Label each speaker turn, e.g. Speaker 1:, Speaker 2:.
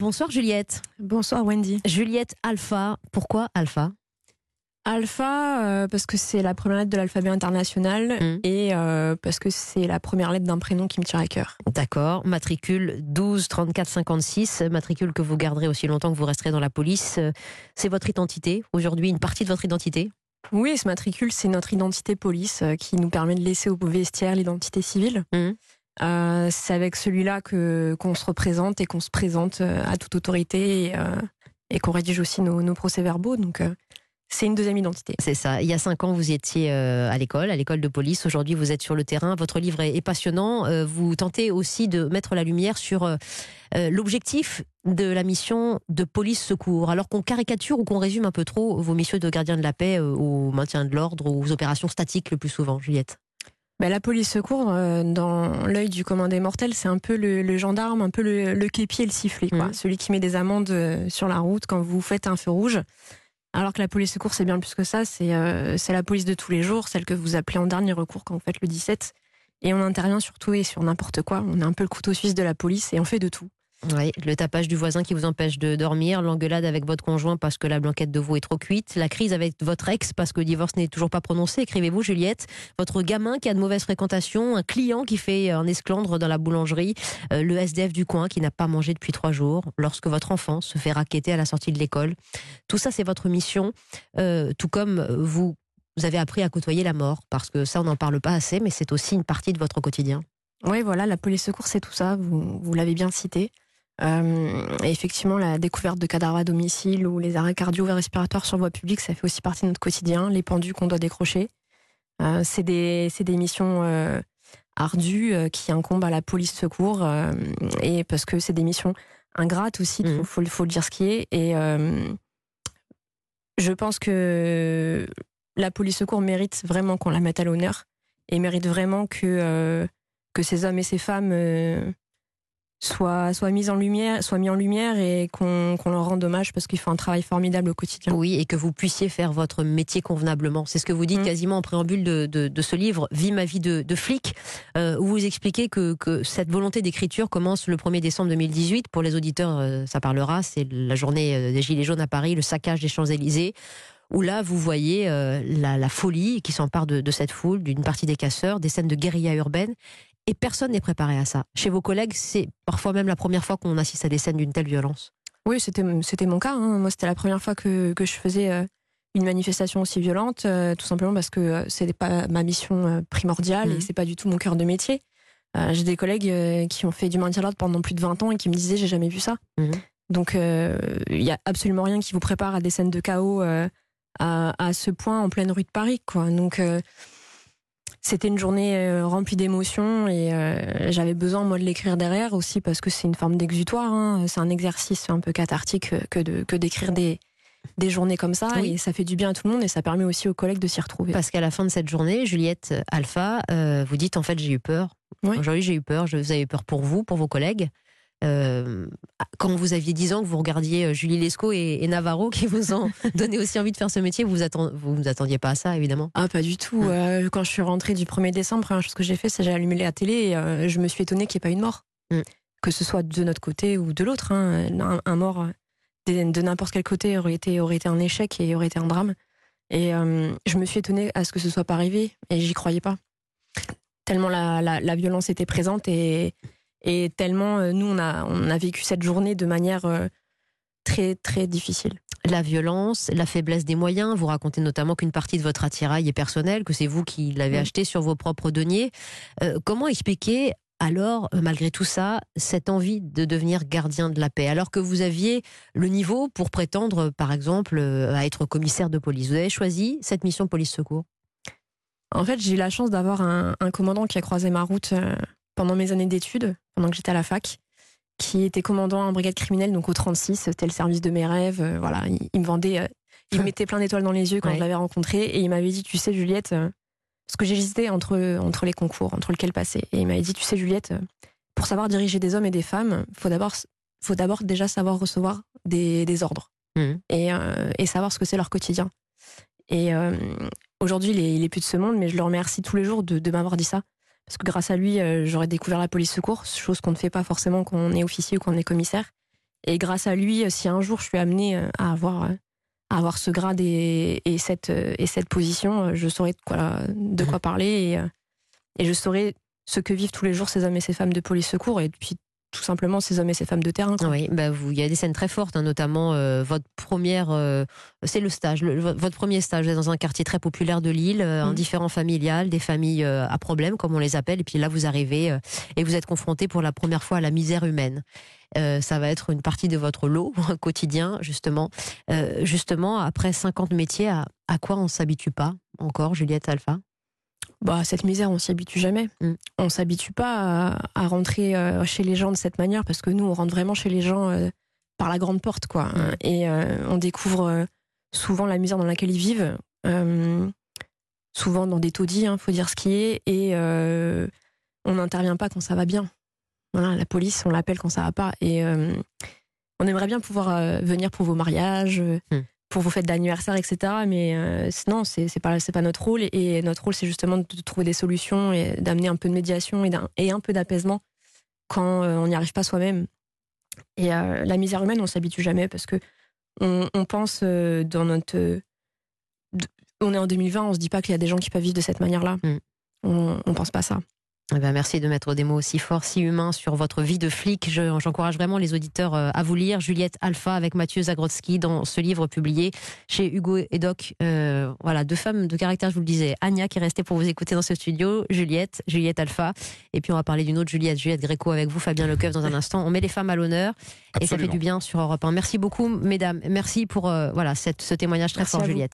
Speaker 1: Bonsoir Juliette.
Speaker 2: Bonsoir Wendy.
Speaker 1: Juliette Alpha, pourquoi Alpha?
Speaker 2: Alpha, euh, parce que c'est la première lettre de l'alphabet international
Speaker 1: Mm.
Speaker 2: et euh, parce que c'est la première lettre d'un prénom qui me tient à cœur.
Speaker 1: D'accord. Matricule 12 34 56, matricule que vous garderez aussi longtemps que vous resterez dans la police. C'est votre identité, aujourd'hui une partie de votre identité?
Speaker 2: Oui, ce matricule, c'est notre identité police euh, qui nous permet de laisser au vestiaire l'identité civile.
Speaker 1: Mhm.
Speaker 2: Euh, c'est avec celui-là que qu'on se représente et qu'on se présente euh, à toute autorité et, euh, et qu'on rédige aussi nos, procès-verbaux. Donc, c'est une deuxième identité.
Speaker 1: C'est ça. Il y a cinq ans, vous étiez à l'école, à l'école de police. Aujourd'hui, vous êtes sur le terrain. Votre livre est, passionnant. Vous tentez aussi de mettre la lumière sur l'objectif de la mission de police secours. Alors qu'on caricature ou qu'on résume un peu trop vos missions de gardien de la paix au maintien de l'ordre, aux opérations statiques le plus souvent, Juliette?
Speaker 2: Ben, la police secours, euh, dans l'œil du commandé mortel, c'est un peu le, le gendarme, un peu le, le képi et le sifflet. Quoi.
Speaker 1: Mhm.
Speaker 2: Celui qui met des amendes euh, sur la route quand vous faites un feu rouge. Alors que la police secours, c'est bien plus que ça. C'est euh, c'est la police de tous les jours, celle que vous appelez en dernier recours quand vous faites le 17. Et on intervient sur tout et sur n'importe quoi. On est un peu le couteau suisse de la police et on fait de tout.
Speaker 1: Le tapage du voisin qui vous empêche de dormir, l'engueulade avec votre conjoint parce que la blanquette de veau est trop cuite, la crise avec votre ex parce que le divorce n'est toujours pas prononcé, écrivez-vous Juliette, votre gamin qui a de mauvaises fréquentations, un client qui fait un esclandre dans la boulangerie, euh, le SDF du coin qui n'a pas mangé depuis trois jours, lorsque votre enfant se fait raqueter à la sortie de l'école. Tout ça, c'est votre mission, euh, tout comme vous, avez appris à côtoyer la mort, parce que ça, on n'en parle pas assez, mais c'est aussi une partie de votre quotidien.
Speaker 2: Oui, voilà, la police secours, c'est tout ça. Vous l'avez bien cité. Euh, et effectivement, la découverte de cadavres à domicile ou les arrêts cardio et respiratoires sur voie publique, ça fait aussi partie de notre quotidien. Les pendus qu'on doit décrocher. Euh, c'est des, missions euh, ardues qui incombent à la police secours. et parce que c'est des missions ingrates aussi, il
Speaker 1: Mhm.
Speaker 2: faut, le dire ce qui est. Et je pense que la police secours mérite vraiment qu'on la mette à l'honneur et mérite vraiment que, que ces hommes et ces femmes euh, soient, soient, mis en lumière, soient mis en lumière et qu'on qu'on leur rende hommage parce qu'ils font un travail formidable au quotidien.
Speaker 1: Oui, et que vous puissiez faire votre métier convenablement. C'est ce que vous dites
Speaker 2: Mm.
Speaker 1: quasiment en préambule de, de, de ce livre, Vie ma vie de, de flic, euh, où vous expliquez que, que cette volonté d'écriture commence le 1er décembre 2018. Pour les auditeurs, euh, ça parlera, c'est la journée euh, des Gilets jaunes à Paris, le saccage des Champs-Élysées, où là, vous voyez euh, la, la folie qui s'empare de, de cette foule, d'une partie des casseurs, des scènes de guérilla urbaine. Et personne n'est préparé à ça. Chez vos collègues, c'est parfois même la première fois qu'on assiste à des scènes d'une telle violence.
Speaker 2: Oui, c'était mon cas. hein. Moi, c'était la première fois que, que je faisais euh, une manifestation aussi violente, euh, tout simplement parce que euh, c'était pas ma mission primordiale
Speaker 1: Mhm.
Speaker 2: et c'est pas du tout mon cœur de métier. J'ai des collègues qui ont fait du maintien l'ordre pendant plus de 20 ans et qui me disaient j'ai jamais vu ça.
Speaker 1: Mhm.
Speaker 2: Donc il y a absolument rien qui vous prépare à des scènes de chaos à, à ce point en pleine rue de Paris, quoi. Donc c'était une journée euh, remplie d'émotions et euh, j'avais besoin moi de l'écrire derrière aussi parce que c'est une forme d'exutoire. hein. C'est un exercice un peu cathartique que de que d'écrire des des journées comme ça
Speaker 1: Oui.
Speaker 2: et ça fait du bien à tout le monde et ça permet aussi aux collègues de s'y retrouver.
Speaker 1: Parce qu'à la fin de cette journée, Juliette Alpha, euh, vous dites en fait j'ai eu peur.
Speaker 2: Oui.
Speaker 1: Aujourd'hui j'ai eu peur. Je, vous avez eu peur pour vous, pour vos collègues. Euh, quand vous aviez 10 ans, que vous regardiez euh, Julie Lescaut et, et Navarro qui vous ont donné aussi envie de faire ce métier, vous attend, vous vous attendiez pas à ça évidemment.
Speaker 2: Ah pas du tout. Euh, quand je suis rentrée du 1er décembre, première chose que j'ai fait, c'est j'ai allumé la télé et euh, je me suis étonnée qu'il n'y ait pas eu de mort.
Speaker 1: Mm.
Speaker 2: Que ce soit de notre côté ou de l'autre. hein. Un, un mort de, de n'importe quel côté aurait été, aurait été un échec et aurait été un drame. Et je me suis étonnée à ce que ce soit pas arrivé et j'y croyais pas. Tellement la, la, la violence était présente et, et tellement euh, nous on a, on a vécu cette journée de manière euh, très très difficile.
Speaker 1: La violence, la faiblesse des moyens. Vous racontez notamment qu'une partie de votre attirail est personnelle, que c'est vous qui l'avez acheté sur vos propres deniers. Euh, comment expliquer alors, malgré tout ça, cette envie de devenir gardien de la paix, alors que vous aviez le niveau pour prétendre, par exemple, à être commissaire de police Vous avez choisi cette mission police-secours?
Speaker 2: En fait, j'ai eu la chance d'avoir un, un commandant qui a croisé ma route pendant mes années d'études, pendant que j'étais à la fac, qui était commandant en brigade criminelle, donc au 36, c'était le service de mes rêves. euh, voilà, il, il me vendait, euh, il me mettait plein d'étoiles dans les yeux quand
Speaker 1: Ouais.
Speaker 2: je l'avais rencontré, et il m'avait dit, tu sais, Juliette, euh, parce que j'hésitais entre entre les concours, entre lequel passer, et il m'avait dit, tu sais, Juliette, euh, pour savoir diriger des hommes et des femmes, faut d'abord faut d'abord déjà savoir recevoir des, des ordres
Speaker 1: Mhm.
Speaker 2: et, et savoir ce que c'est leur quotidien. Et aujourd'hui, il est, il est plus de ce monde, mais je le remercie tous les jours de, de m'avoir dit ça. Parce que grâce à lui, euh, j'aurais découvert la police secours, chose qu'on ne fait pas forcément quand on est officier ou quand on est commissaire. Et grâce à lui, si un jour je suis amenée à avoir avoir ce grade et, cette, et cette position, je saurais de quoi, de quoi mhm. parler et, et je saurais ce que vivent tous les jours ces hommes et ces femmes de police secours et puis tout simplement ces hommes et ces femmes de terrain.
Speaker 1: Oui, bah vous, il y a des scènes très fortes, hein, notamment euh, votre première, euh, c'est le stage, votre premier stage dans un quartier très populaire de Lille, euh, un mm. différent familial, des familles à problème comme on les appelle, et puis là vous arrivez et vous êtes confronté pour la première fois à la misère humaine. ça va être une partie de votre lot quotidien, justement. justement, après 50 métiers, à, à quoi on s'habitue pas encore, Juliette Alpha?
Speaker 2: Bah, cette misère, on s'y habitue jamais. Mm. On s'habitue pas à, rentrer euh, chez les gens de cette manière parce que nous, on rentre vraiment chez les gens euh, par la grande porte, quoi. Mm. Et euh, on découvre souvent la misère dans laquelle ils vivent, souvent dans des taudis, il hein, faut dire ce qui est, et on n'intervient pas quand ça va bien. Voilà, la police, on l'appelle quand ça va pas. Et on aimerait bien pouvoir venir pour vos mariages, mm pour vos fêtes d'anniversaire, etc. Mais euh, non, c'est pas pas notre rôle. Et, notre rôle, c'est justement de trouver des solutions et d'amener un peu de médiation et, un, et un peu d'apaisement quand euh, on n'y arrive pas soi-même. Et euh, la misère humaine, on s'habitue jamais parce que on, pense dans notre on est en 2020, on se dit pas qu'il y a des gens qui peuvent vivre de cette manière-là. Mm. On, on pense pas ça.
Speaker 1: Eh ben, merci de mettre des mots aussi forts, si humains sur votre vie de flic. J'encourage vraiment les auditeurs euh, à vous lire. Juliette Alpha avec Mathieu Zagrodzki dans ce livre publié chez Hugo et Doc. Euh, voilà, deux femmes de caractère, je vous le disais. Anya qui est restée pour vous écouter dans ce studio. Juliette, Juliette Alpha. Et puis on va parler d'une autre Juliette, Juliette Gréco avec vous, Fabien Lecoeuf dans un instant. On met les femmes à l'honneur et ça fait du bien sur Europe 1. Merci beaucoup, mesdames. Merci pour euh, voilà cette, ce témoignage très fort, Juliette.